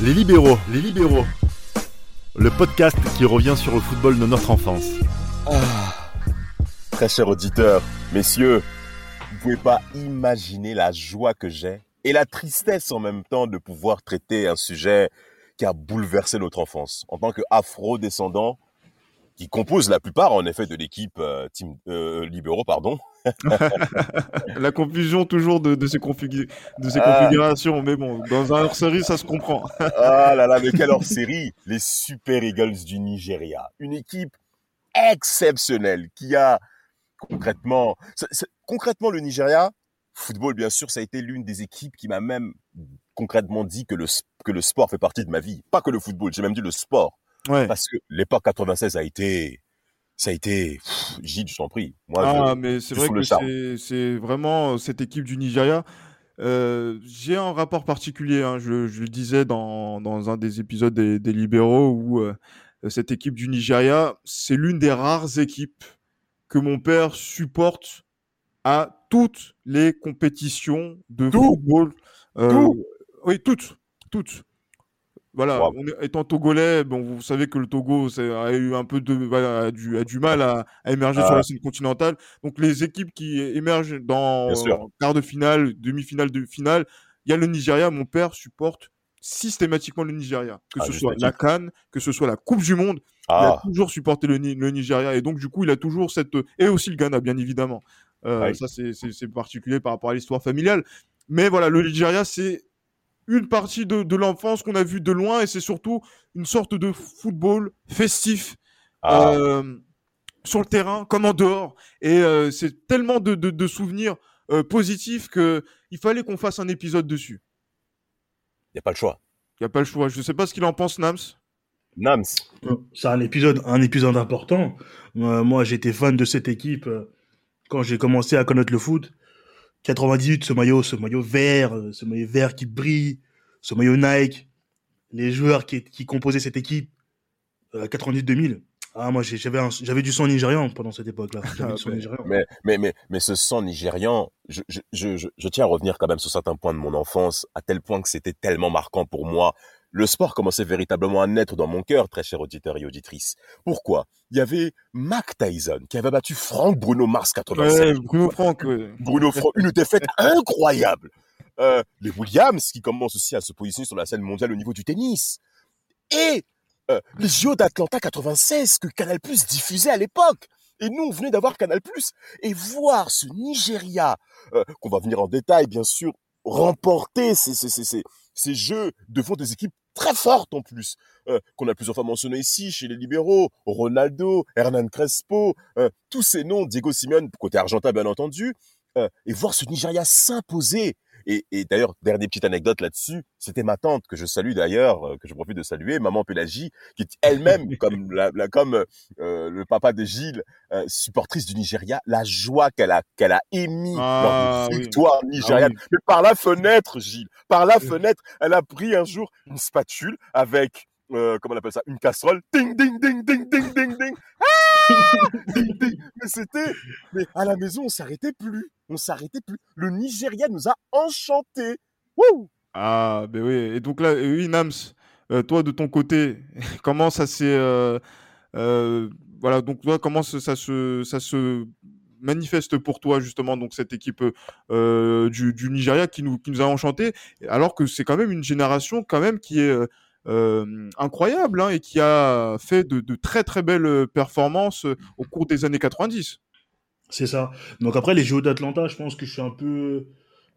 Les libéraux, les libéraux. Le podcast qui revient sur le football de notre enfance. Ah, très cher auditeur, messieurs, vous pouvez pas imaginer la joie que j'ai et la tristesse en même temps de pouvoir traiter un sujet qui a bouleversé notre enfance. En tant qu'afro-descendant, qui compose la plupart en effet de l'équipe euh, team euh, libéraux, pardon. la confusion toujours de, de ces, de ces ah. configurations, mais bon, dans un hors-série, ça se comprend. ah là là, mais quelle hors-série Les Super Eagles du Nigeria, une équipe exceptionnelle qui a concrètement, concrètement le Nigeria, football bien sûr, ça a été l'une des équipes qui m'a même concrètement dit que le que le sport fait partie de ma vie, pas que le football, j'ai même dit le sport. Parce que l'époque 96 a été, ça a été, Gilles, je t'en prie. Moi, ah, mais c'est vrai que c'est vraiment euh, cette équipe du Nigeria. Euh, j'ai un rapport particulier, hein, je, je, le disais dans, dans un des épisodes des, des libéraux, où euh, cette équipe du Nigeria, c'est l'une des rares équipes que mon père supporte à toutes les compétitions de football. Euh, oui, toutes, toutes. Voilà, étant togolais, bon, vous savez que le Togo a eu un peu de, a, du, a du mal à, émerger sur la ah. scène continentale. Donc les équipes qui émergent dans quart de finale, demi-finale, de finale, il y a le Nigeria. Mon père supporte systématiquement le Nigeria, que ah, ce soit la Cannes, que ce soit la Coupe du Monde. Il a ah. toujours supporté le, le, Nigeria et donc du coup il a toujours cette et aussi le Ghana bien évidemment. Euh, ça c'est particulier par rapport à l'histoire familiale. Mais voilà, le Nigeria c'est une partie de, l'enfance qu'on a vu de loin et c'est surtout une sorte de football festif ah. euh, sur le terrain comme en dehors. Et euh, c'est tellement de, souvenirs euh, positifs que il fallait qu'on fasse un épisode dessus. Il n'y a pas le choix. Il n'y a pas le choix. Je ne sais pas ce qu'il en pense, Nams. Nams. C'est un épisode, un épisode important. moi, j'étais fan de cette équipe quand j'ai commencé à connaître le foot. 98, ce maillot, ce maillot vert, euh, ce maillot vert qui brille, ce maillot Nike, les joueurs qui, qui composaient cette équipe, euh, 98-2000. Ah, moi, j'avais, j'avais du sang nigérian pendant cette époque-là. Ah, mais, mais, mais, mais, ce sang nigérian, je, je, je, je, tiens à revenir quand même sur certains points de mon enfance, à tel point que c'était tellement marquant pour moi le sport commençait véritablement à naître dans mon cœur, très cher auditeur et auditrice. Pourquoi? Il y avait Mac Tyson qui avait battu Frank Bruno Mars 87. Bruno Frank. Bruno Frank, une défaite incroyable. Euh, les Williams qui commencent aussi à se positionner sur la scène mondiale au niveau du tennis. Et euh, les JO d'Atlanta 96 que Canal Plus diffusait à l'époque. Et nous, on venait d'avoir Canal Plus et voir ce Nigeria, euh, qu'on va venir en détail bien sûr, remporter ces, ces, ces, ces jeux devant des équipes très forte en plus, euh, qu'on a plusieurs fois mentionné ici chez les libéraux, Ronaldo, Hernan Crespo, euh, tous ces noms, Diego Simeone, côté argentin bien entendu, euh, et voir ce Nigeria s'imposer et, et d'ailleurs, dernière petite anecdote là-dessus, c'était ma tante que je salue d'ailleurs, euh, que je profite de saluer, maman Pélagie, qui elle-même, comme, la, comme euh, le papa de Gilles, euh, supportrice du Nigeria, la joie qu'elle a qu'elle a émis ah, dans victoire ah nigériane. Mais par la fenêtre, Gilles, par la fenêtre, elle a pris un jour une spatule avec euh, comment on appelle ça, une casserole, ding, ding, ding, ding, ding, mais c'était, mais à la maison, on s'arrêtait plus, on s'arrêtait plus. Le Nigeria nous a enchantés. Wouh ah, ben oui. Et donc là, oui, Nams, euh, toi de ton côté, comment ça s'est, euh, voilà, donc toi, comment ça se, manifeste pour toi justement donc cette équipe du, du, Nigeria qui nous, qui nous a enchantés, alors que c'est quand même une génération quand même qui est euh, incroyable hein, et qui a fait de, de, très très belles performances euh, au cours des années 90. C'est ça. Donc après les JO d'Atlanta, je pense que je suis un peu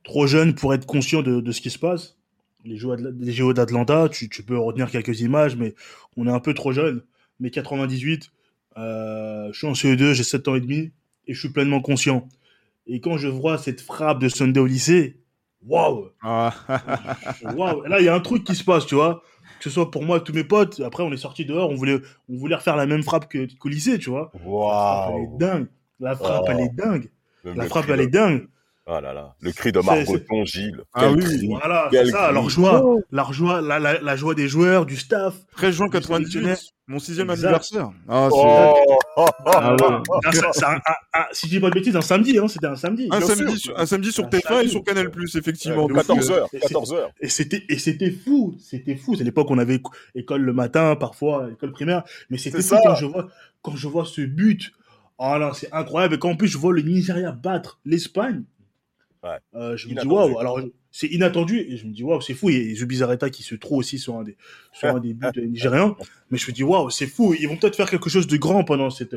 trop jeune pour être conscient de, de ce qui se passe. Les JO d'Atlanta, tu, tu, peux retenir quelques images, mais on est un peu trop jeune. Mais 98, euh, je suis en CE2, j'ai 7 ans et demi, et je suis pleinement conscient. Et quand je vois cette frappe de Sunday au lycée, waouh! Ah. Waouh! Là, il y a un truc qui se passe, tu vois que ce soit pour moi et tous mes potes. Après, on est sortis dehors, on voulait, on voulait refaire la même frappe que qu'au lycée, tu vois. Waouh. Elle est dingue. La frappe, elle est dingue. la frappe, elle est dingue. Oh là là, le cri de Margoton, Gilles. Ah oui, voilà, c'est ça, leur joie, leur joie, la, la, la, joie des joueurs, du staff. 13 juin 98. Mon sixième anniversaire. Ah, oh. ah si je dis pas de bêtises, un samedi, hein, c'était un samedi. Un samedi, un samedi sur TF1 et sur Canal+, effectivement. 14h, 14h. Et c'était, et c'était fou, c'était fou. C'est l'époque où on avait école le matin, parfois, école primaire. Mais c'était fou quand je vois, quand je vois ce but. Oh là, c'est incroyable. Et quand en plus je vois le Nigeria battre l'Espagne, euh, je me dis waouh. Alors c'est inattendu et je me dis waouh, c'est fou. Et Zubizarreta qui se trouve aussi sur un des sur un des buts nigériens. Mais je me dis waouh, c'est fou. Ils vont peut-être faire quelque chose de grand pendant cette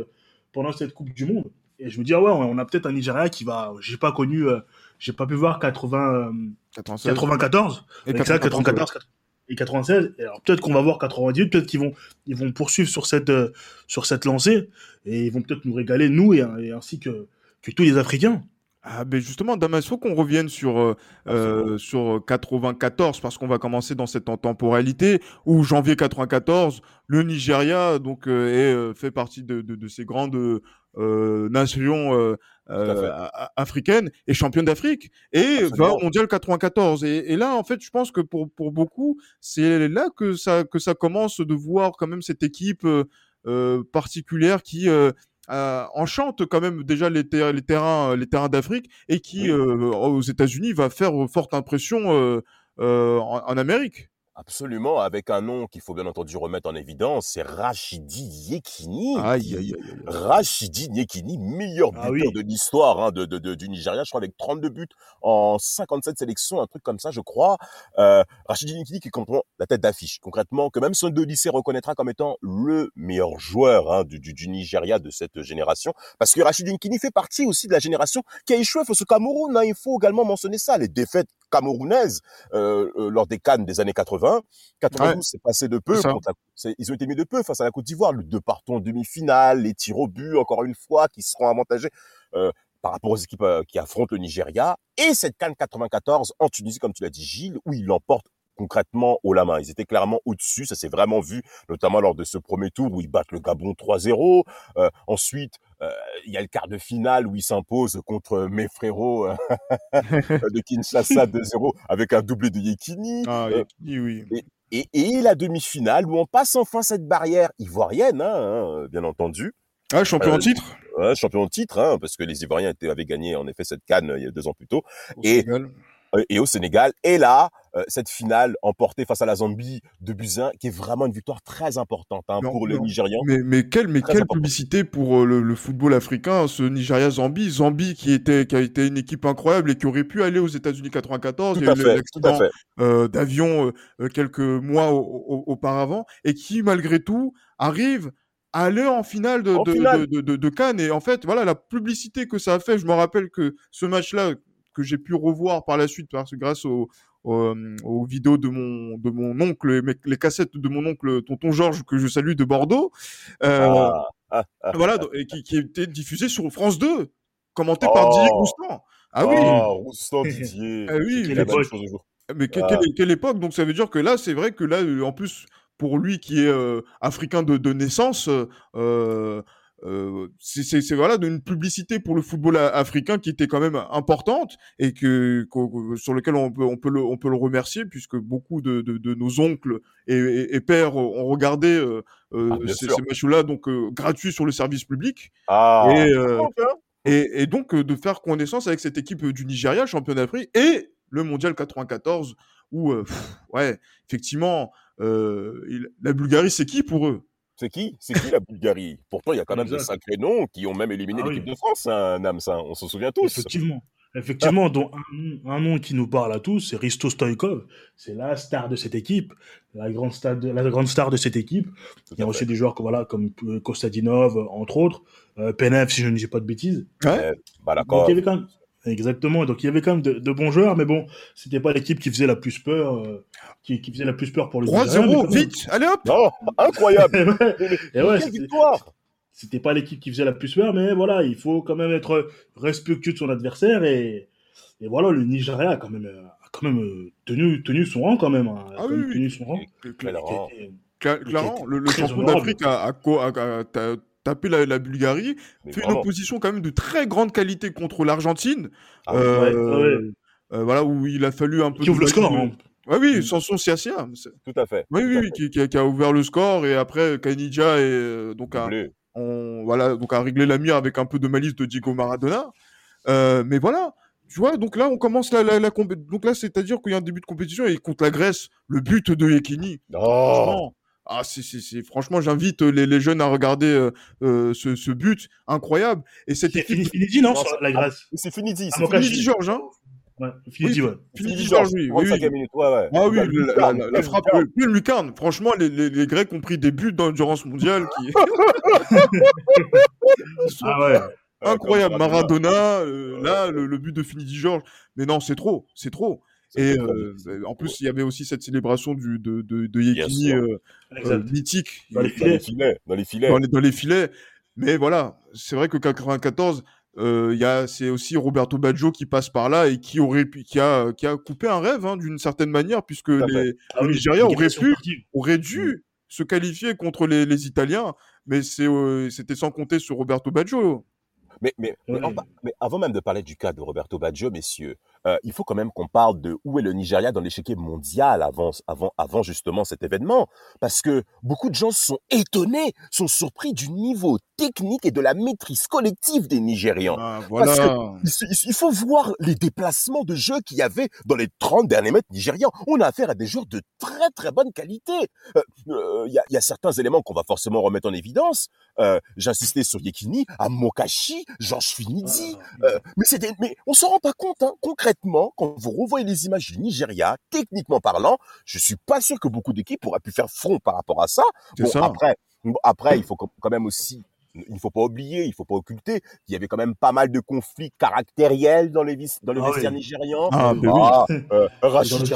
pendant cette Coupe du Monde. Et je me dis ah ouais, on a peut-être un Nigeria qui va. J'ai pas connu, euh, j'ai pas pu voir 80 94 et 94 et 96. Et alors peut-être qu'on va voir 98, peut-être qu'ils vont ils vont poursuivre sur cette euh, sur cette lancée et ils vont peut-être nous régaler nous et, et ainsi que que tous les Africains. Ah ben justement, Damas, il faut qu'on revienne sur, euh, euh sur 94 parce qu'on va commencer dans cette temporalité où janvier 94, le Nigeria donc euh, est, euh, fait partie de, de, de ces grandes nations africaines et championne d'Afrique et va au mondial 94. Et, et, là, en fait, je pense que pour, pour beaucoup, c'est là que ça, que ça commence de voir quand même cette équipe particulière qui euh, enchante quand même déjà les, les terrains, les terrains d'Afrique et qui euh, aux États-Unis va faire forte impression euh, en, Amérique. Absolument, avec un nom qu'il faut bien entendu remettre en évidence, c'est Rachidi Yekini. Aïe, aïe, aïe, Rachidi Yekini, meilleur ah buteur de l'histoire hein, de, de, de, du Nigeria, je crois avec 32 buts en 57 sélections, un truc comme ça, je crois. Euh, Rachidi Yekini qui complètement la tête d'affiche, concrètement, que même son de lycée reconnaîtra comme étant le meilleur joueur hein, du, du, du, Nigeria de cette génération, parce que Rachidi Yekini fait partie aussi de la génération qui a échoué face au Cameroun. Hein, il faut également mentionner ça, les défaites camerounaise euh, euh, lors des Cannes des années 80. 92, c'est passé de peu. ils ont été mis de peu face à la Côte d'Ivoire. Le deux partons en demi-finale, les tirs au but, encore une fois, qui seront avantagés euh, par rapport aux équipes euh, qui affrontent le Nigeria. Et cette Cannes 94 en Tunisie, comme tu l'as dit, Gilles, où ils l'emportent concrètement au la main. Ils étaient clairement au-dessus, ça s'est vraiment vu, notamment lors de ce premier tour où ils battent le Gabon 3-0. Euh, ensuite, il y a le quart de finale où ils s'imposent contre mes frérots euh, de Kinshasa 2-0 avec un doublé de Yekini. Ah, Yekini, oui. Et, et, la demi-finale où on passe enfin cette barrière ivoirienne, hein, hein bien entendu. Ah, champion en titre? ouais, Champion en titre, hein, parce que les Ivoiriens étaient, avaient gagné en effet cette canne il y a deux ans plus tôt. et, euh, et au Sénégal. Et là, euh, cette finale emportée face à la Zambie de Buzyn, qui est vraiment une victoire très importante hein, pour les Nigérians. Mais, mais quelle, mais quelle publicité pour euh, le, football africain, ce Nigeria-Zambie. Zambie qui, était, qui a été une équipe incroyable et qui aurait pu aller aux États-Unis 94. Tout Il y a eu l'accident euh, d'avion quelques mois auparavant et qui, malgré tout, arrive à aller en finale de, de, de, de, de, Cannes. Et en fait, voilà, la publicité que ça a fait, je me rappelle que ce match-là, que j'ai pu revoir par la suite parce que grâce euh, aux, vidéos de mon de mon oncle, les cassettes de mon oncle Tonton Georges que je salue de Bordeaux, euh, ah, ah, ah, voilà, et qui, qui était diffusé sur France 2, commenté par oh. Didier Roustan. Ah oui, Roustan Didier. ah oui, mais quelle, quelle, époque Donc ça veut dire que là, c'est vrai que là, en plus pour lui qui est euh, africain de, de naissance, euh, euh, c'est voilà d'une publicité pour le football africain qui était quand même importante et que, sur lequel on peut on peut le on peut le remercier puisque beaucoup de, de, de nos oncles et, et, pères ont regardé euh, euh ah, ces, ces matchs-là donc euh, gratuits sur le service public. Ah, et, hein. et, et donc de faire connaissance avec cette équipe du Nigeria champion d'Afrique et le mondial 94 où ouais effectivement la Bulgarie c'est qui pour eux? C'est qui? C'est qui la Bulgarie? Pourtant, il y a quand même de sacrés noms qui ont même éliminé ah l'équipe de France, hein, Nams. On s'en souvient tous. Effectivement. Effectivement, dont un, nom qui nous parle à tous, c'est Risto Stoikov. C'est la star de cette équipe, la grande star de, la grande star de cette équipe. il y a aussi des joueurs comme, voilà, comme euh, Kostadinov, entre autres. Euh, Penev, si je ne dis pas de bêtises. Ouais. Bah, d'accord. il y avait quand même, Exactement. Donc il y avait quand même de, bons joueurs, mais bon, c'était pas l'équipe qui faisait la plus peur, euh, qui, qui, faisait la plus peur pour le 3-0, vite, allez hop. Non, incroyable. Et ouais, victoire. C'était pas l'équipe qui faisait la plus peur, mais voilà, il faut quand même être respectueux de son adversaire et, et voilà, le Nigeria a quand même, a quand même euh, tenu, tenu son rang quand même. Hein, ah oui, tenu son rang. Clairement, le, le champion d'Afrique a, a, a, a taper la, Bulgarie, fait une opposition quand même de très grande qualité contre l'Argentine. Ah euh, euh, voilà, où il a fallu un peu. Qui ouvre le score. Hein. Ouais, oui, Samson Siasia. Tout à fait. Oui, oui, Qui, qui, a, ouvert le score et après Kanidja et donc a, on, voilà, donc a réglé la mire avec un peu de malice de Diego Maradona. Euh, mais voilà, tu vois, donc là, on commence la, la, la Donc là, c'est-à-dire qu'il y a un début de compétition et contre la Grèce, le but de Yekini. Oh. Ah, c'est, franchement, j'invite les, les, jeunes à regarder euh, euh, ce, ce, but incroyable. Et c'était équipe. Finidi, non, la Grèce? C'est Finidi. C'est Finidi, Georges, hein. Ouais, Finidi, ouais. Finidi, Georges, oui. Oui, oui. Ouais, ouais. Ah oui, la, la, la, frappe, le lucarne. Franchement, les, les, les, Grecs ont pris des buts dans l'endurance mondiale qui. ah ouais. Incroyable, Maradona, euh, là, le, le, but de Finidi Georges. Mais non, c'est trop, c'est trop. Et euh, en plus, il y avait aussi cette célébration du, de, de, de Yekini euh, euh, mythique. Dans les filets. Dans les filets. Dans les, dans les filets. Mais voilà, c'est vrai que 94, il y a c'est aussi Roberto Baggio qui passe par là et qui aurait pu, qui a qui a coupé un rêve hein, d'une certaine manière puisque les, ah, oui, Nigeria aurait pu aurait dû se qualifier contre les, les Italiens mais c'est c'était sans compter sur Roberto Baggio. Mais, mais, mais, avant même de parler du cas de Roberto Baggio, messieurs, euh, il faut quand même qu'on parle de où est le Nigeria dans l'échiquier mondial avant, avant, avant justement cet événement. Parce que beaucoup de gens sont étonnés, sont surpris du niveau technique et de la maîtrise collective des Nigérians. Ah, voilà. Parce que il, faut voir les déplacements de jeu qu'il y avait dans les 30 derniers mètres nigérians. On a affaire à des joueurs de très très bonne qualité. Euh, euh, il euh, y, y, a certains éléments qu'on va forcément remettre en évidence. J'insistais sur Yekini, à Mokashi, Georges Finidi. Ah, mais, mais on s'en rend pas compte, hein, concrètement, quand vous revoyez les images du Nigeria, techniquement parlant, je suis pas sûr que beaucoup d'équipes auraient pu faire front par rapport à ça. Bon, ça. après, après, il faut quand même aussi il ne faut pas oublier, il ne faut pas occulter qu'il y avait quand même pas mal de conflits caractériels dans les, dans les ah vestiaires oui. nigérians. Ah, mais ah, oui. euh, Rachid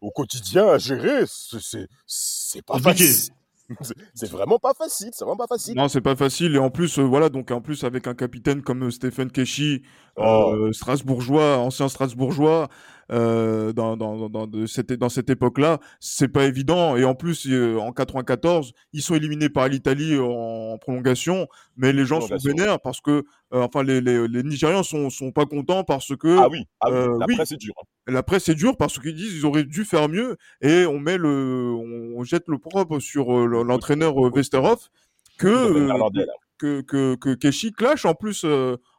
au quotidien à gérer, c'est pas facile. C'est vraiment pas facile, c'est vraiment pas facile. Non, c'est pas facile et en plus euh, voilà donc en plus avec un capitaine comme euh, Stephen Keshi, oh. euh, Strasbourgeois, ancien Strasbourgeois, euh, dans, dans, dans, de cette, dans cette époque-là, c'est pas évident. Et en plus, euh, en 94, ils sont éliminés par l'Italie en, prolongation, mais les gens sont vénères parce que, euh, enfin, les, les, les, Nigérians sont, sont pas contents parce que. Ah oui, ah oui. la presse est dure. Hein. La presse est dure parce qu'ils disent ils auraient dû faire mieux et on met le, on jette le propre sur l'entraîneur Westerhoff que, que, que, que Keshi clash en plus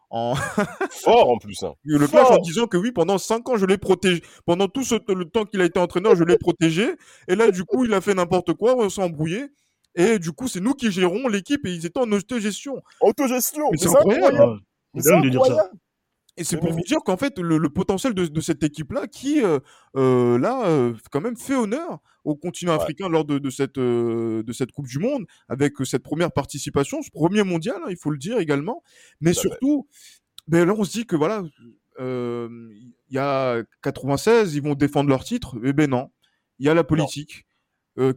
en... Fort en plus. Hein. Le clash en disant que oui, pendant 5 ans, je l'ai protégé. Pendant tout ce, le temps qu'il a été entraîneur, je l'ai protégé. Et là, du coup, il a fait n'importe quoi, on s'est embrouillé. Et du coup, c'est nous qui gérons l'équipe et ils étaient en autogestion. Autogestion, c'est incroyable. C'est incroyable. Et c'est pour vous dire qu'en fait, le, le, potentiel de, de cette équipe-là, qui, euh, euh, là, euh, quand même fait honneur au continent ouais. africain lors de, de cette, euh, de cette Coupe du Monde, avec cette première participation, ce premier mondial, hein, il faut le dire également. Mais Ça surtout, ben, là, on se dit que voilà, il y a 96, ils vont défendre leur titre. Eh ben non, il y a la politique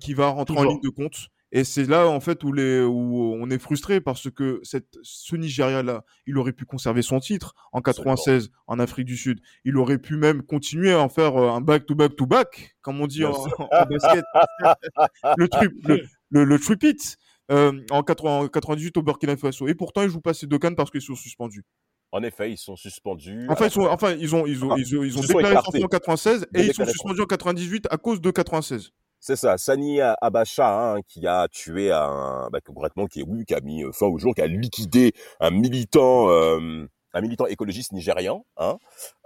qui va rentrer Toujours. en ligne de compte. Et c'est là, en fait, où, les, où on est frustré parce que cette, ce Nigeria-là, il aurait pu conserver son titre en 96 en Afrique du Sud. Il aurait pu même continuer à en faire euh, un back-to-back-to-back, comme on dit en, en, basket. le, tri, le, le, le tripit euh, en, 80, en 98 au Burkina Faso. Et pourtant, ils jouent pas ces deux cannes parce qu'ils sont suspendus. En effet, ils sont suspendus. Enfin, ils, sont, enfin, ils ont, ils ont, ils ont, ils ont, déclaré en 96 et ils sont suspendus en 98 à cause de 96. C'est ça, Sani Abacha, hein, qui a tué un, bah, concrètement, qui oui, qui a mis fin au jour, qui a liquidé un militant, euh, un militant écologiste nigérian, hein,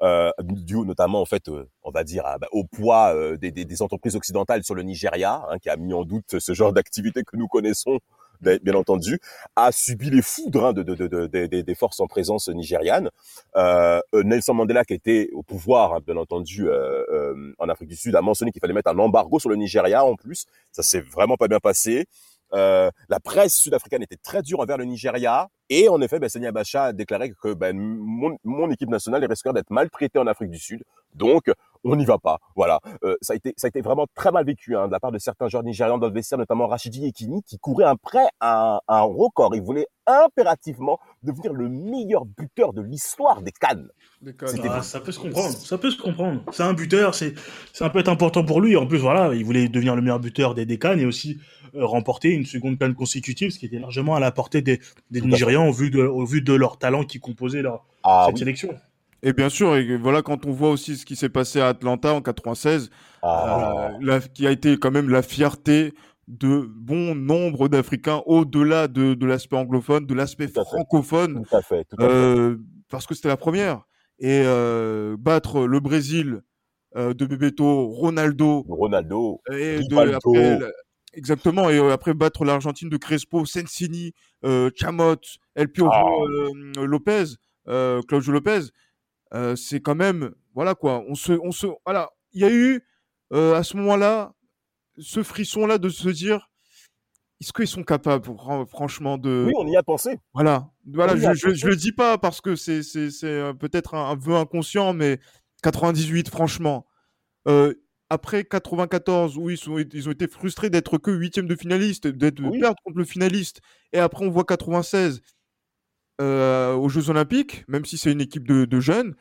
euh, dû notamment, en fait, euh, on va dire, bah, au poids euh, des, des, des, entreprises occidentales sur le Nigeria, hein, qui a mis en doute ce genre d'activité que nous connaissons bien entendu, a subi les foudres de, de, de, des forces en présence nigérianes. Euh, Nelson Mandela, qui était au pouvoir, hein, bien entendu, euh, euh, en Afrique du Sud, a mentionné qu'il fallait mettre un embargo sur le Nigeria en plus. Ça s'est vraiment pas bien passé. Euh, la presse sud-africaine était très dure envers le Nigeria. Et en effet, ben, Sani a déclaré que ben, mon, mon équipe nationale risquerait d'être maltraitée en Afrique du Sud. Donc, on n'y va pas. Voilà. Euh, ça, a été, ça a été vraiment très mal vécu hein, de la part de certains joueurs nigérians dans le vestiaire, notamment Rachidi Ekini, qui courait un prêt à, à un record. Il voulait impérativement devenir le meilleur buteur de l'histoire des Cannes. Ah, ça peut se comprendre. Ça peut se comprendre. C'est un buteur. C'est, ça peut être important pour lui. En plus, voilà, il voulait devenir le meilleur buteur des, des Cannes et aussi euh, remporter une seconde canne consécutive, ce qui était largement à la portée des, des Nigérians au vu, de, au vu de leur talent qui composait leur, ah, cette oui. sélection. Et bien sûr, et voilà, quand on voit aussi ce qui s'est passé à Atlanta en 96, Ah, euh, qui a été quand même la fierté de bon nombre d'Africains au-delà de, de l'aspect anglophone, de l'aspect francophone, tout à fait, tout à fait. euh, parce que c'était la première. Et euh, battre le Brésil de Bebeto, Ronaldo, Ronaldo, et de, après, exactement, et après battre l'Argentine de Crespo, Sensini, Chamot, El Piojo Ah. Lopez, Claudio Lopez, euh, c'est quand même, voilà quoi, on se, on se, voilà, il y a eu euh, à ce moment-là ce frisson-là de se dire, est-ce qu'ils sont capables, fran- franchement, de, Oui, on y a pensé. voilà, voilà, je, je, je le dis pas parce que c'est c'est c'est euh, peut-être un, un vœu inconscient, mais 98, franchement. Euh, après 94, où ils, sont, ils ont été frustrés d'être que huitième de finaliste, d'être Oui. perdre contre le finaliste, et après on voit 96 euh, aux Jeux Olympiques, même si c'est une équipe de, de jeunes,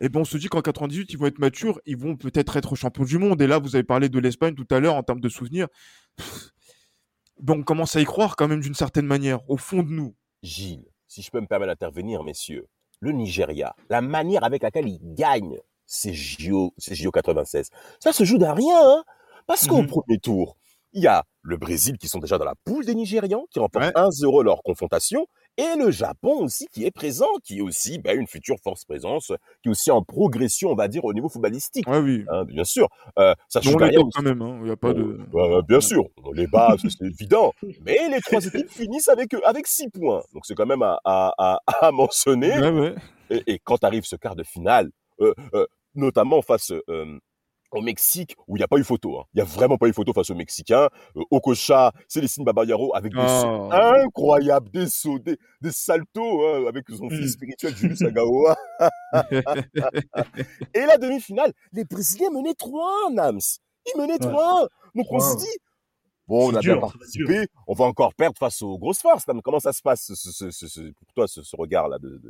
et ben on se dit qu'en 98 ils vont être matures, ils vont peut-être être champions du monde. Et là, vous avez parlé de l'Espagne tout à l'heure en termes de souvenirs. Ben, on commence à y croire quand même d'une certaine manière, au fond de nous. Gilles, si je peux me permettre d'intervenir, messieurs, le Nigeria, la manière avec laquelle il gagne ces JO, ces JO 96, ça se joue d'un rien, hein parce qu'au Mhm. premier tour, il y a le Brésil qui sont déjà dans la poule des Nigérians, qui remportent Ouais. 1-0 leur confrontation, et le Japon aussi qui est présent, qui est aussi ben, une future force présence, qui est aussi en progression, on va dire, au niveau footballistique. Ouais, oui. hein, bien sûr, Euh, ça les rien quand même, hein. il n'y a pas de... Ouais, ouais, bien sûr, les ça, c'est évident. Mais les trois équipes finissent avec, avec six points. Donc c'est quand même à, à, à, à mentionner. Ouais, ouais. Et, et quand arrive ce quart de finale, euh, euh, notamment face euh, au Mexique, où il n'y a pas eu photo. hein. Il n'y a vraiment pas eu photo face aux Mexicains. Euh, Okocha, Célestine Babayaro, avec des sauts Ah. incroyables, des sauts, des, des saltos, hein, avec son fils Mm. spirituel, Julius Agaoa. Et la demi-finale, les Brésiliens menaient 3-1, Nams. Ils menaient Ouais. 3-1. Donc on se 3-1. dit, bon, on a dur, bien participé, on va encore perdre face aux grosses forces. Comment ça se passe ce- ce- ce- ce- pour toi, ce, regard-là de,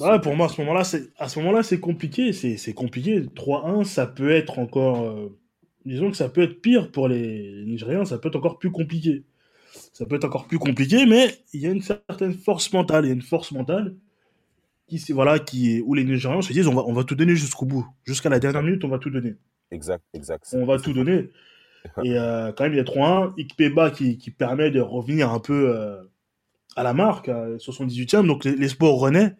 Ouais, pour moi, à ce moment-là, c'est à ce moment-là, c'est compliqué. C'est compliqué. 3-1, ça peut être encore. euh, disons que ça peut être pire pour les Nigériens. Ça peut être encore plus compliqué. Ça peut être encore plus compliqué, mais il y a une certaine force mentale. Il y a une force mentale qui, voilà, qui où les Nigérians se disent on va, on va tout donner jusqu'au bout, jusqu'à la dernière minute, on va tout donner. Exact, exact. On va tout donner. Et euh, quand même, il y a 3-1. Ikpeba qui, qui permet de revenir un peu euh, à la marque, à 78e. Donc les, les sports renaît.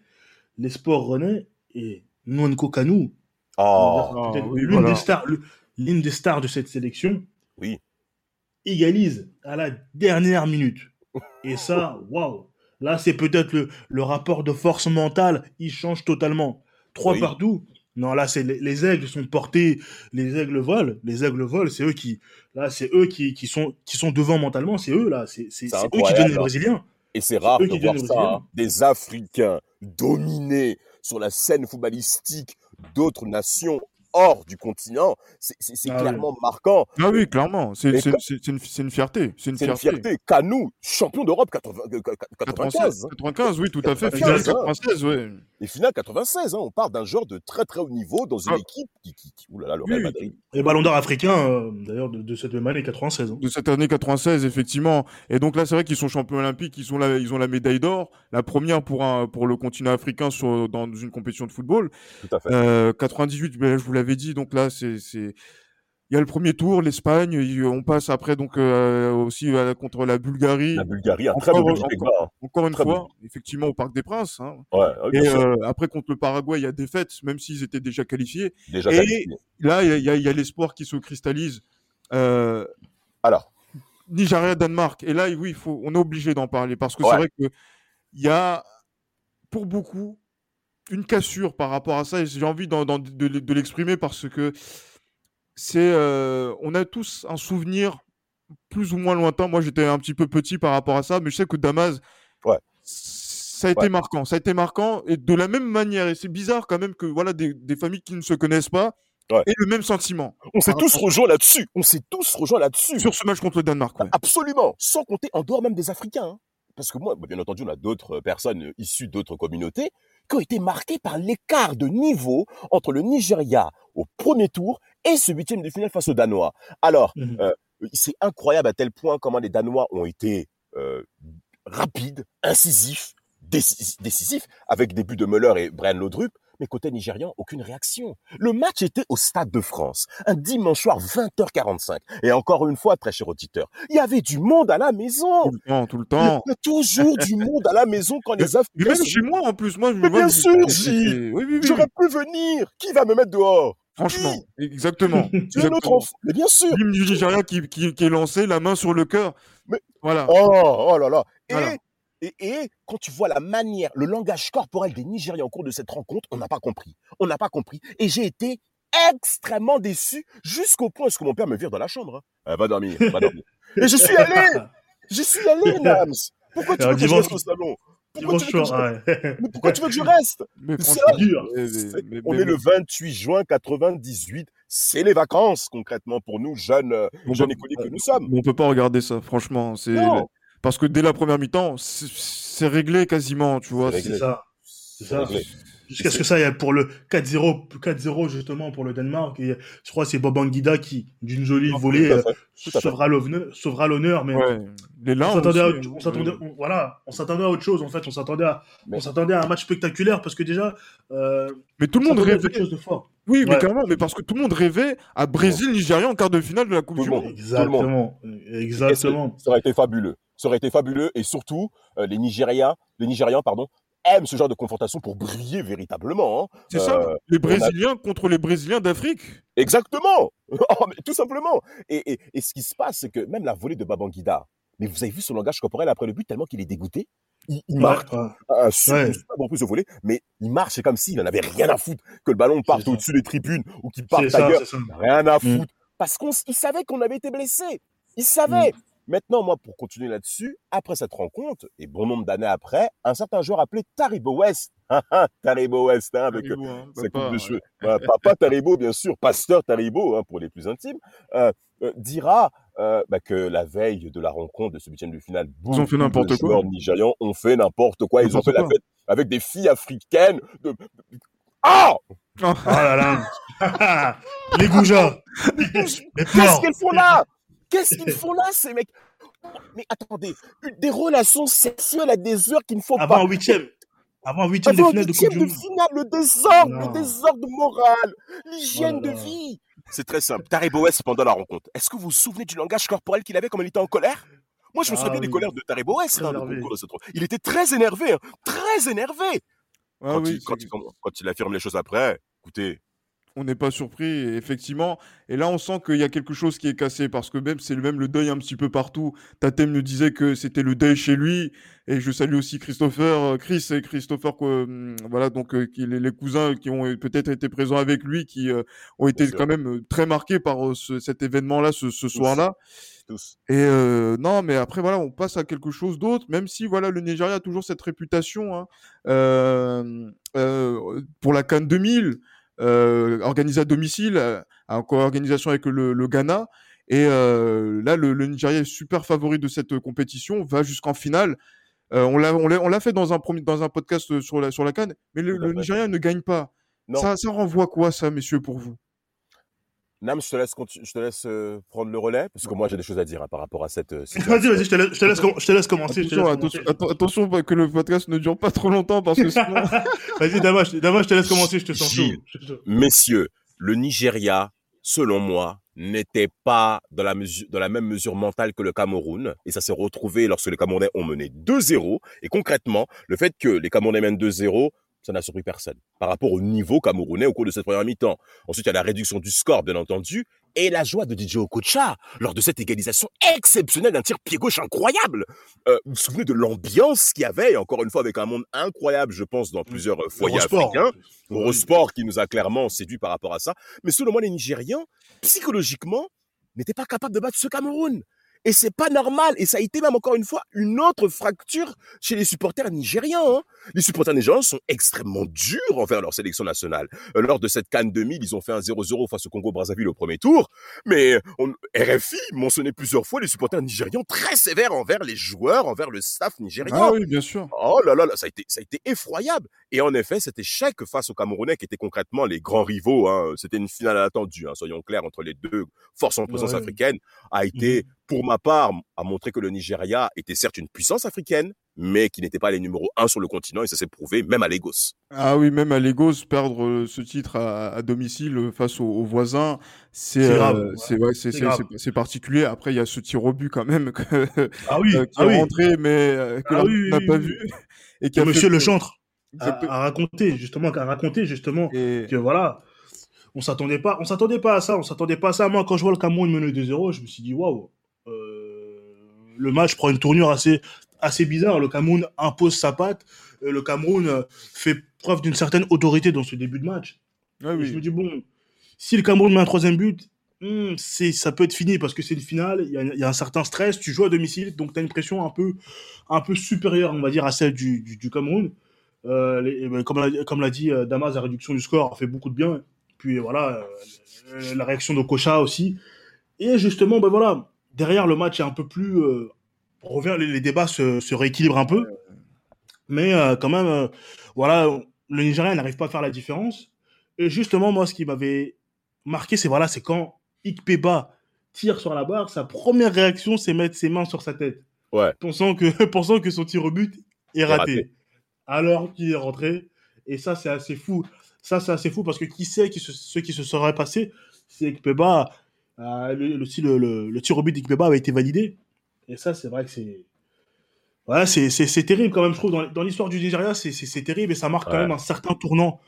Les sports renaît. Et Nwanko Kanu, Oh, Ah, oui, l'une voilà. des stars, le- l'une des stars de cette sélection, Oui. égalise à la dernière minute. Et ça, waouh. Là, c'est peut-être le, le rapport de force mentale, il change totalement. Trois Oui. partout. Non, là, c'est les, les aigles sont portés, les aigles volent, les aigles volent, c'est eux qui, là, c'est eux qui, qui sont, qui sont devant mentalement, c'est eux, là, c'est, eux qui donnent les Brésiliens. Et c'est rare de voir ça, Brésiliens. hein. des Africains dominés sur la scène footballistique d'autres nations hors du continent. C'est Ah oui. clairement marquant. Ah oui, clairement, c'est une, c'est une fierté. C'est une C'est une fierté. fierté. Canou, champion d'Europe 80 euh, 95. hein. 95, oui, tout à fait. 95, Finale hein. 96, ouais. Et finale 96, hein, on parle d'un joueur de très très haut niveau dans une Ah. équipe qui, qui, qui- ouh là là, le Oui, Real oui. Madrid. Et Ballon d'Or africain, euh, d'ailleurs, de, de cette même année 96. hein. De cette année 96, effectivement. Et donc là, c'est vrai qu'ils sont champions olympiques, ils ont la, ils ont la médaille d'or, la première pour, un, pour le continent africain sur, dans une compétition de football. Tout à fait. Euh, 98, ben, je vous l'avais dit, donc là, c'est, il y a le premier tour, l'Espagne, il- on passe après donc euh, aussi euh, contre la Bulgarie. La Bulgarie, un Encore- très beau but encore- Pogba. Encore une Très fois, effectivement, au Parc des Princes. hein. Ouais, Et euh, après contre le Paraguay, il y a défaite, même s'ils étaient déjà qualifiés. déjà et-. Là, il y a, l'espoir qui se cristallise. Euh, Alors, Nigeria-Danemark. Et là, oui, il faut, on est obligé d'en parler parce que Ouais. c'est vrai que il y a, pour beaucoup, une cassure par rapport à ça. Et j'ai envie de, de l'exprimer parce que c'est, euh, on a tous un souvenir plus ou moins lointain. Moi, j'étais un petit peu petit par rapport à ça, mais je sais que Damas, Ouais. ça a été Ouais. marquant. Ça a été marquant et de la même manière. Et c'est bizarre quand même que voilà des, des familles qui ne se connaissent pas Ouais. aient le même sentiment on s'est tous rejoints là-dessus. On s'est tous rejoints là-dessus. sur ce match contre le Danemark. Absolument, sans compter en dehors même des Africains. hein. Parce que moi, bah, bien entendu, on a d'autres euh, personnes euh, issues d'autres communautés qui ont été marquées par l'écart de niveau entre le Nigeria au premier tour et ce huitième de finale face aux Danois. Alors, Mhm. euh, c'est incroyable à tel point comment les Danois ont été euh, rapides, incisifs, décis- décisifs, avec des buts de Müller et Brian Laudrup. Mais côté nigérian, aucune réaction. Le match était au Stade de France, un dimanche soir 20h45. Et encore une fois, très cher auditeur, il y avait du monde à la maison. Tout le temps, tout le temps. Il y a toujours du monde à la maison quand les Africains... Mais même sont- chez moi, en plus, moi, je me Mais bien sûr, c'est- c'est- Oui, oui, oui. J'aurais pu venir. Qui va me mettre dehors? Franchement, exactement. Es notre enfant. Mais bien sûr. L'hymne du Nigeria qui, qui, qui est lancé, la main sur le cœur. Mais- Voilà. Oh, oh là là. Et, Voilà. Et, et quand tu vois la manière, le langage corporel des Nigériens au cours de cette rencontre, on n'a pas compris. On n'a pas compris. Et j'ai été extrêmement déçu jusqu'au point où mon père me vire dans la chambre. hein. Euh, va dormir, va dormir. Et je suis allé. Je suis allé, Nams. Pourquoi tu Alors, veux que je reste au salon? Pourquoi tu, veux que je... soir, ouais. mais pourquoi tu veux que je reste? Mais C'est franchement, dur. mais- C'est- mais- On mais- est le 28 juin 98. C'est les vacances, concrètement, pour nous, jeunes, On jeunes peut- écoliers que nous sommes. mais on peut pas regarder ça, franchement. C'est Non. Parce que dès la première mi-temps, c'est- réglé quasiment, tu vois. C'est ça. C'est ça. Jusqu'à ce que ça, il y a pour le 4-0, 4-0 justement pour le Danemark. Et je crois que c'est Bobanguida qui, d'une jolie Non, volée, euh, sauvera l'honneur. Mais Ouais. Les on s'attendait, à, aussi, on s'attendait, on- voilà, on s'attendait à autre chose en fait. On s'attendait à, Mais- on s'attendait à un match spectaculaire parce que déjà, euh, Mais tout le on monde rêvait. chose de fort. Oui, mais Ouais. carrément, mais parce que tout le monde rêvait à Brésil-Nigeria en quart de finale de la Coupe Tout du le monde. Monde. Exactement, exactement. Ça aurait été fabuleux. Ça aurait été fabuleux. Et surtout, euh, les Nigériens, les Nigérians, pardon, aiment ce genre de confrontation pour briller véritablement. hein. C'est ça, Euh, les a- Brésiliens contre les Brésiliens d'Afrique. Exactement. Oh, mais tout simplement. Et, et, et ce qui se passe, c'est que même la volée de Babangida, mais vous avez vu son langage corporel après le but tellement qu'il est dégoûté. Il, il marque Ouais, ouais. un super, Ouais. une super bon plus mais il marche comme s'il en avait rien à foutre que le ballon parte au-dessus des tribunes ou qu'il parte ailleurs. ça. Rien à Mm. foutre. Parce qu'il savait qu'on avait été blessé. Il savait. Mm. Maintenant, moi, pour continuer là-dessus, après cette rencontre, et bon nombre d'années après, un certain joueur appelé Taribo West, Ah, ah, Taribo West, hein, avec Caribou, hein, sa papa, coupe de ouais. cheveux. Voilà, papa Taribo, bien sûr, pasteur Taribo, hein, pour les plus intimes, euh, euh, dira euh, bah, que la veille de la rencontre de ce huitième de finale, Ils ont fait n'importe quoi. joueurs nigérians ont fait n'importe quoi. Ils ont fait la fête avec des filles africaines. De... Ah Oh là là. les goujats. les Qu'est-ce qu'ils font là? Qu'est-ce qu'ils font là, ces mecs? Mais attendez, des relations sexuelles à des heures qu'il ne faut Avant pas. un huitième. Avant huitième de Avant finale de de du Monde. finale, le désordre, Non. le désordre moral, l'hygiène Oh de vie. C'est très simple. Taribo West, pendant la rencontre, est-ce que vous vous souvenez du langage corporel qu'il avait comme il était en colère? Moi, je me Ah souviens des colères de West. Très hein, de. Il était très énervé, hein, très énervé. Ah quand, oui, quand, il, quand il affirme les choses après, écoutez, on n'est pas surpris, effectivement. Et là, on sent qu'il y a quelque chose qui est cassé parce que même c'est le même le deuil un petit peu partout. Tatem nous disait que c'était le deuil chez lui. Et je salue aussi Christopher, euh, Chris et Christopher, quoi, hum, voilà, donc euh, qui, les, les cousins qui ont euh, peut-être été présents avec lui, qui euh, ont été quand même euh, très marqués par euh, ce- cet événement-là, ce, ce soir-là. tous. Et euh, non, mais après, voilà, on passe à quelque chose d'autre, même si, voilà, le Nigeria a toujours cette réputation hein, euh, euh, pour la Cannes 2000, euh, organisée à domicile, euh, en co-organisation avec le, le Ghana. Et euh, là, le, le Nigeria est super favori de cette compétition, va jusqu'en finale. On l'a fait dans un, premier, dans un podcast sur la, sur la Cannes, mais le, le. Nigeria ne gagne pas. Non, Ça, ça renvoie quoi, ça, messieurs, pour vous? Nam, je te laisse, je te laisse euh, prendre le relais, parce que moi, j'ai des choses à dire hein, par rapport à cette euh, situation. Vas-y, vas-y, je te laisse, je te laisse, com- je te laisse commencer. je te Attention, laisse attention, commencer. atten- attention pas que le podcast ne dure pas trop longtemps parce que sinon... Vas-y, Dama, je, je te laisse commencer, je te sens. Gilles. Messieurs, le Nigeria, selon moi, n'était pas dans la, mesure, dans la même mesure mentale que le Cameroun. Et ça s'est retrouvé lorsque les Camerounais ont mené 2-0. Et concrètement, le fait que les Camerounais mènent 2-0, ça n'a surpris personne par rapport au niveau camerounais au cours de cette première mi-temps. Ensuite, il y a la réduction du score, bien entendu, et la joie de DJ Okocha lors de cette égalisation exceptionnelle d'un tir pied gauche incroyable. Euh, vous vous souvenez de l'ambiance qu'il y avait, et encore une fois, avec un monde incroyable, je pense, dans plusieurs euh, foyers Eurosport. africains. Eurosport qui nous a clairement séduit par rapport à ça. Mais selon moi, les Nigériens, psychologiquement, n'étaient pas capables de battre ce Cameroun. Et c'est pas normal. Et ça a été même encore une fois une autre fracture chez les supporters nigériens. hein. Les supporters nigériens sont extrêmement durs envers leur sélection nationale. Euh, Lors de cette Cannes 2000, ils ont fait un 0-0 face au Congo-Brazzaville au premier tour. Mais on, RFI mentionnait plusieurs fois les supporters nigérians très sévères envers les joueurs, envers le staff nigérien. Ah oui, bien sûr. Oh là là, là, ça a été, ça a été effroyable. Et en effet, cet échec face aux Camerounais, qui étaient concrètement les grands rivaux, hein, c'était une finale attendue, hein, soyons clairs, entre les deux forces en présence Ouais. africaine, a été, pour ma part, a montré que le Nigeria était certes une puissance africaine, mais qui n'étaient pas les numéros 1 sur le continent, et ça s'est prouvé même à Lagos. Ah oui, même à Lagos, perdre euh, ce titre à, domicile face aux, voisins, c'est c'est particulier. Après, il y a ce tir au but quand même ah oui, qui ah est rentré, mais que ah n'a pas vu. Et qui a Monsieur le chantre a, raconté justement, a raconté justement que voilà, on s'attendait pas, on s'attendait pas à ça, on s'attendait pas à ça. Moi, quand je vois le Cameroun mener 2-0, je me suis dit waouh, euh, le match prend une tournure assez, assez bizarre. Le Cameroun impose sa patte, euh, le Cameroun euh, fait preuve d'une certaine autorité dans ce début de match. Je me dis bon, si le Cameroun met un troisième but, hmm, c'est, ça peut être fini parce que c'est une finale. Il y, a un certain stress. Tu joues à domicile, donc tu as une pression un peu, un peu supérieure, on va dire, à celle du, du, Cameroun. Ben, comme l'a, comme l'a dit Damas, la réduction du score a fait beaucoup de bien. Puis voilà, euh, la réaction de Kocha aussi. Et justement, ben voilà, derrière le match est un peu plus. Euh, revient, les, débats se, se, rééquilibrent un peu. Mais euh, quand même, voilà, le Nigeria n'arrive pas à faire la différence. Et justement, moi, ce qui m'avait marqué, c'est voilà, c'est quand Ikpeba tire sur la barre, sa première réaction, c'est mettre ses mains sur sa tête. Ouais. Pensant que, pensant que son tir au but est raté. Alors qu'il est rentré. Et ça, c'est assez fou. Ça, c'est assez fou parce que qui sait qui ce qui se serait passé si Ekpeba, euh, le, le, le, tir au but d'Ekpeba avait été validé. Et ça, c'est vrai que c'est. Voilà, c'est terrible quand même, je trouve. Dans, dans l'histoire du Nigeria, c'est terrible et ça marque quand même un certain tournant.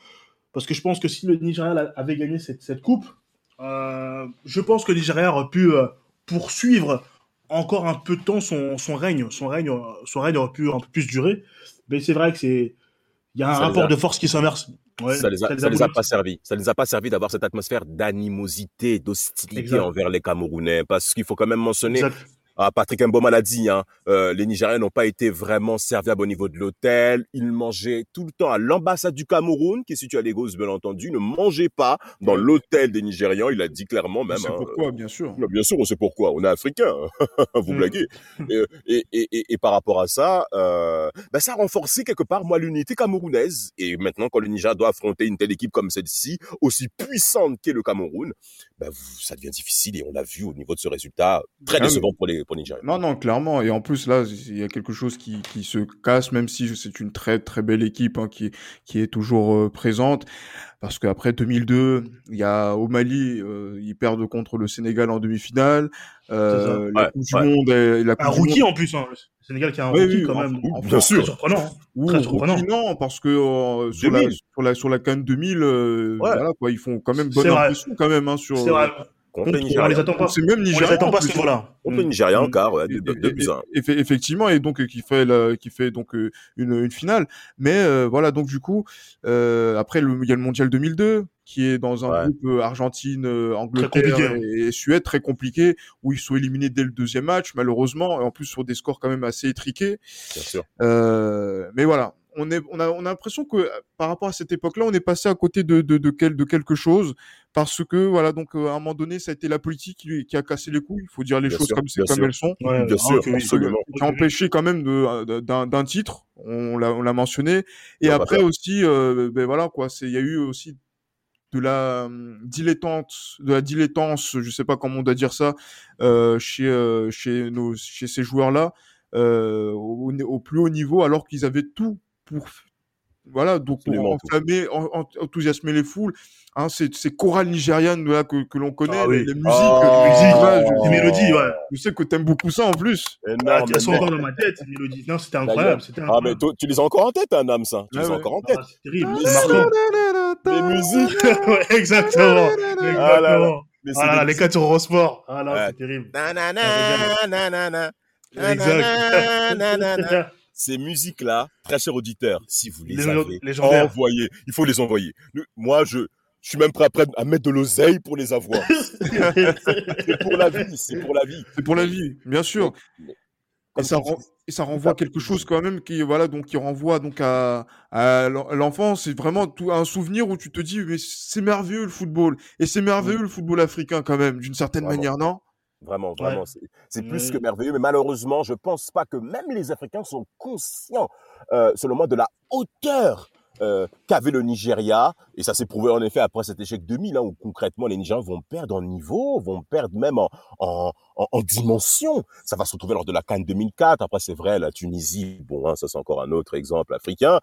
Parce que je pense que si le Nigeria avait gagné cette, cette coupe, euh, je pense que le Nigeria aurait pu euh, poursuivre encore un peu de temps son, son règne. Son règne, son règne aurait pu un peu plus durer. Mais c'est vrai que c'est. Il y a un rapport de force qui s'inverse ça les a, ça les a pas servi. Ça les a pas servi d'avoir cette atmosphère d'animosité, d'hostilité envers les Camerounais, parce qu'il faut quand même mentionner ah, Patrick Mboma l'a dit, hein, euh, les Nigériens n'ont pas été vraiment serviables au niveau de l'hôtel. Ils mangeaient tout le temps à l'ambassade du Cameroun, qui est située à Lagos, bien entendu. Ne mangez pas dans l'hôtel des Nigérians. Il a dit clairement même. C'est hein, pourquoi, bien sûr. bien sûr, on sait pourquoi. On est africains. Hein. Vous mm. blaguez. Et, et, et, et, par rapport à ça, euh, bah, ça a renforcé quelque part, moi, l'unité camerounaise. Et maintenant, quand le Niger doit affronter une telle équipe comme celle-ci, aussi puissante qu'est le Cameroun, bah, ça devient difficile. Et on l'a vu au niveau de ce résultat, très ah décevant pour les non, non, clairement. Et en plus, là, il y a quelque chose qui, qui se casse, même si c'est une très, très belle équipe hein, qui, qui est toujours euh, présente. Parce qu'après 2002, il y a au Mali, euh, ils perdent contre le Sénégal en demi-finale. Euh, la Coupe du Monde, la un rookie en plus. Hein. Le Sénégal qui a un rookie quand même. bien sûr. Très surprenant. Hein. Très surprenant. non, parce que euh, sur, la, sur la sur la Cannes 2000, euh, voilà quoi, ils font quand même bonne impression quand même hein, sur. Vrai. Contre les Nigériens. On les attend pas. C'est même Nigériens. On les attend pas ce niveau-là. Contre les Nigériens, en quart, ouais, Effectivement, et donc qui fait la, qui fait donc euh, une, une finale. Mais euh, voilà, donc du coup, euh, après il y a le mondial 2002 qui est dans un groupe euh, Argentine, euh, Angleterre et, Suède très compliqué où ils sont éliminés dès le deuxième match malheureusement et en plus sur des scores quand même assez étriqués. Bien sûr. Euh, mais voilà, on, est, on a, on a l'impression que par rapport à cette époque-là, on est passé à côté de, de, de, quel, de quelque chose parce que voilà, donc à un moment donné, ça a été la politique qui, qui a cassé les couilles. Il faut dire les choses comme, comme elles sont. bien sûr. Qui a empêché quand même d'un titre. On l'a, on l'a mentionné. Et après aussi, euh, ben voilà quoi, c'est il y a eu aussi de la hum, dilettante, de la dilettance, je sais pas comment on doit dire ça, euh, chez euh, chez nos chez ces joueurs là, euh, au, au, plus haut niveau, alors qu'ils avaient tout pour voilà, donc pour enflammer, enthousiasmer les foules. Hein, c'est ces chorales nigérianes là, que, que l'on connaît, ah les, musiques. Oh, musiques les mélodies, ouais. Je sais que t'aimes beaucoup ça en plus. Ah, elles sont encore dans ma tête, ces mélodies. Non, c'était incroyable, Ah, mais tu les as encore en tête, un âme, ça? Tu les as encore en tête? Ah, c'est terrible. Les musiques. exactement. Exactement. Ah les 4 euros sport. Ah là, c'est terrible. Exact ces musiques-là, très chers auditeurs, si vous les, les avez, envoyées, il faut les envoyer. Moi, je, je suis même prêt à, mettre de l'oseille pour les avoir. c'est pour la vie, c'est pour la vie. C'est pour la vie, bien sûr. Et ça, et ça, renvoie à quelque chose quand même qui voilà donc qui renvoie donc à, à l'enfance c'est vraiment tout un souvenir où tu te dis mais c'est merveilleux le football et c'est merveilleux le football africain quand même d'une certaine manière non? Vraiment, vraiment, c'est plus que merveilleux. Mais malheureusement, je pense pas que même les Africains sont conscients, euh, selon moi, de la hauteur euh, qu'avait le Nigeria. Et ça s'est prouvé en effet après cet échec 2000, hein, où concrètement les Nigériens vont perdre en niveau, vont perdre même en, en, en, dimension. Ça va se retrouver lors de la Cannes 2004. Après, c'est vrai, la Tunisie, bon, hein, ça c'est encore un autre exemple africain.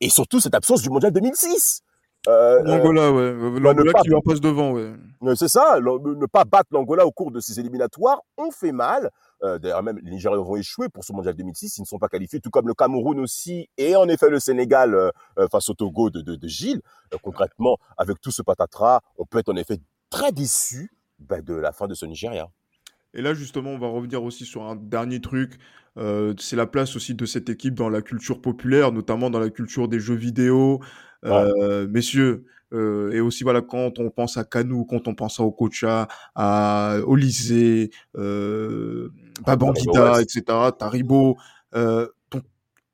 Et surtout cette absence du Mondial 2006. Euh, L'Angola, ouais. L'Angola qui lui en passe devant, ouais. C'est ça. Ne pas battre l'Angola au cours de ces éliminatoires, on fait mal. Euh, d'ailleurs, même les Nigériens vont échouer pour ce mondial 2006. Ils ne sont pas qualifiés, tout comme le Cameroun aussi, et en effet le Sénégal euh, euh, face au Togo de, de, de Gilles. concrètement, avec tout ce patatras, on peut être en effet très déçu ben, de la fin de ce Nigeria. Et là, justement, on va revenir aussi sur un dernier truc. Euh, c'est la place aussi de cette équipe dans la culture populaire, notamment dans la culture des jeux vidéo. Euh, Messieurs, euh, et aussi voilà quand on pense à Canou, quand on pense à Okocha, à Olysée, euh, Babangida, etc., Taribo, euh,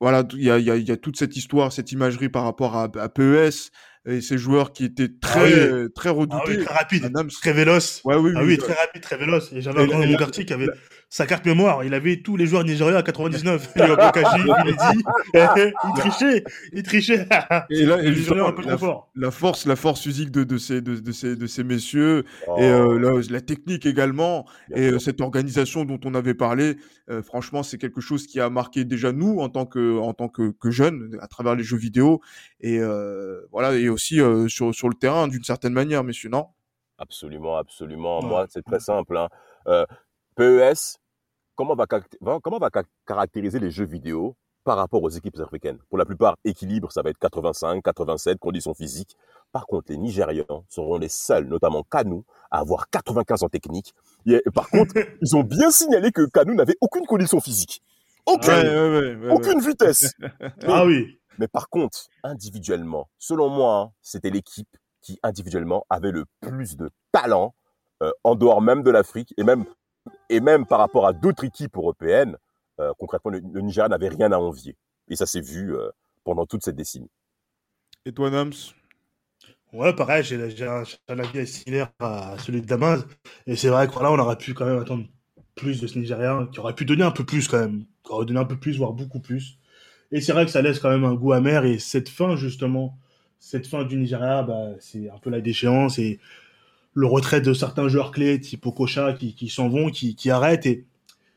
voilà, il y a, y, a, y a, toute cette histoire, cette imagerie par rapport à, à PES et ces joueurs qui étaient ah très très redoutés, ah oui, très rapide, très véloce. Ouais, oui, ah oui, très rapide, très véloce. Et j'avais un grand quartier qui avait sa carte mémoire. Il avait tous les joueurs nigériens à 99. il dit, il trichait, il trichait. Et là, et justement, un peu la, fort. la force, la force physique de, de ces de, de ces de ces messieurs oh. et euh, la, la, technique également et euh, cette organisation dont on avait parlé. Euh, franchement, c'est quelque chose qui a marqué déjà nous en tant que en tant que, que jeunes à travers les jeux vidéo et euh, voilà et aussi euh, sur sur le terrain d'une certaine manière, messieurs, non? Absolument, absolument. Moi, c'est très simple. Hein. Euh, PES, comment va, comment va caractériser les jeux vidéo par rapport aux équipes africaines? Pour la plupart, équilibre, ça va être 85, 87, conditions physiques. Par contre, les Nigérians seront les seuls, notamment Kanou, à avoir 95 en technique. Et par contre, ils ont bien signalé que Kanou n'avait aucune condition physique. Aucune, aucune vitesse. ah oui. Mais par contre, individuellement, selon moi, c'était l'équipe qui individuellement avait le plus de talent euh, en dehors même de l'Afrique et même et même par rapport à d'autres équipes européennes, euh, concrètement, le, Nigeria n'avait rien à envier. Et ça s'est vu euh, pendant toute cette décennie. Et toi, Nams Ouais, pareil, j'ai un, un, avis similaire à celui de Damas. Et c'est vrai qu'on on aurait pu quand même attendre plus de ce Nigeria, qui aurait pu donner un peu plus quand même, qui aurait donné un peu plus, voire beaucoup plus. Et c'est vrai que ça laisse quand même un goût amer. Et cette fin, justement, cette fin du Nigeria, bah, c'est un peu la déchéance. Et le retrait de certains joueurs clés, type Okocha, qui, qui s'en vont, qui, qui arrêtent. Et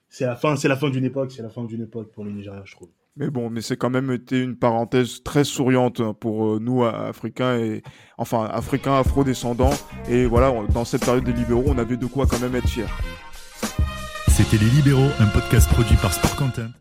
c'est la fin, c'est la fin d'une époque, c'est la fin d'une époque pour le Nigeria, je trouve. Mais bon, mais c'est quand même été une parenthèse très souriante hein, pour euh, nous, Africains, et enfin, Africains afro-descendants. Et voilà, dans cette période des libéraux, on avait de quoi quand même être fiers. C'était Les Libéraux, un podcast produit par Sport Content.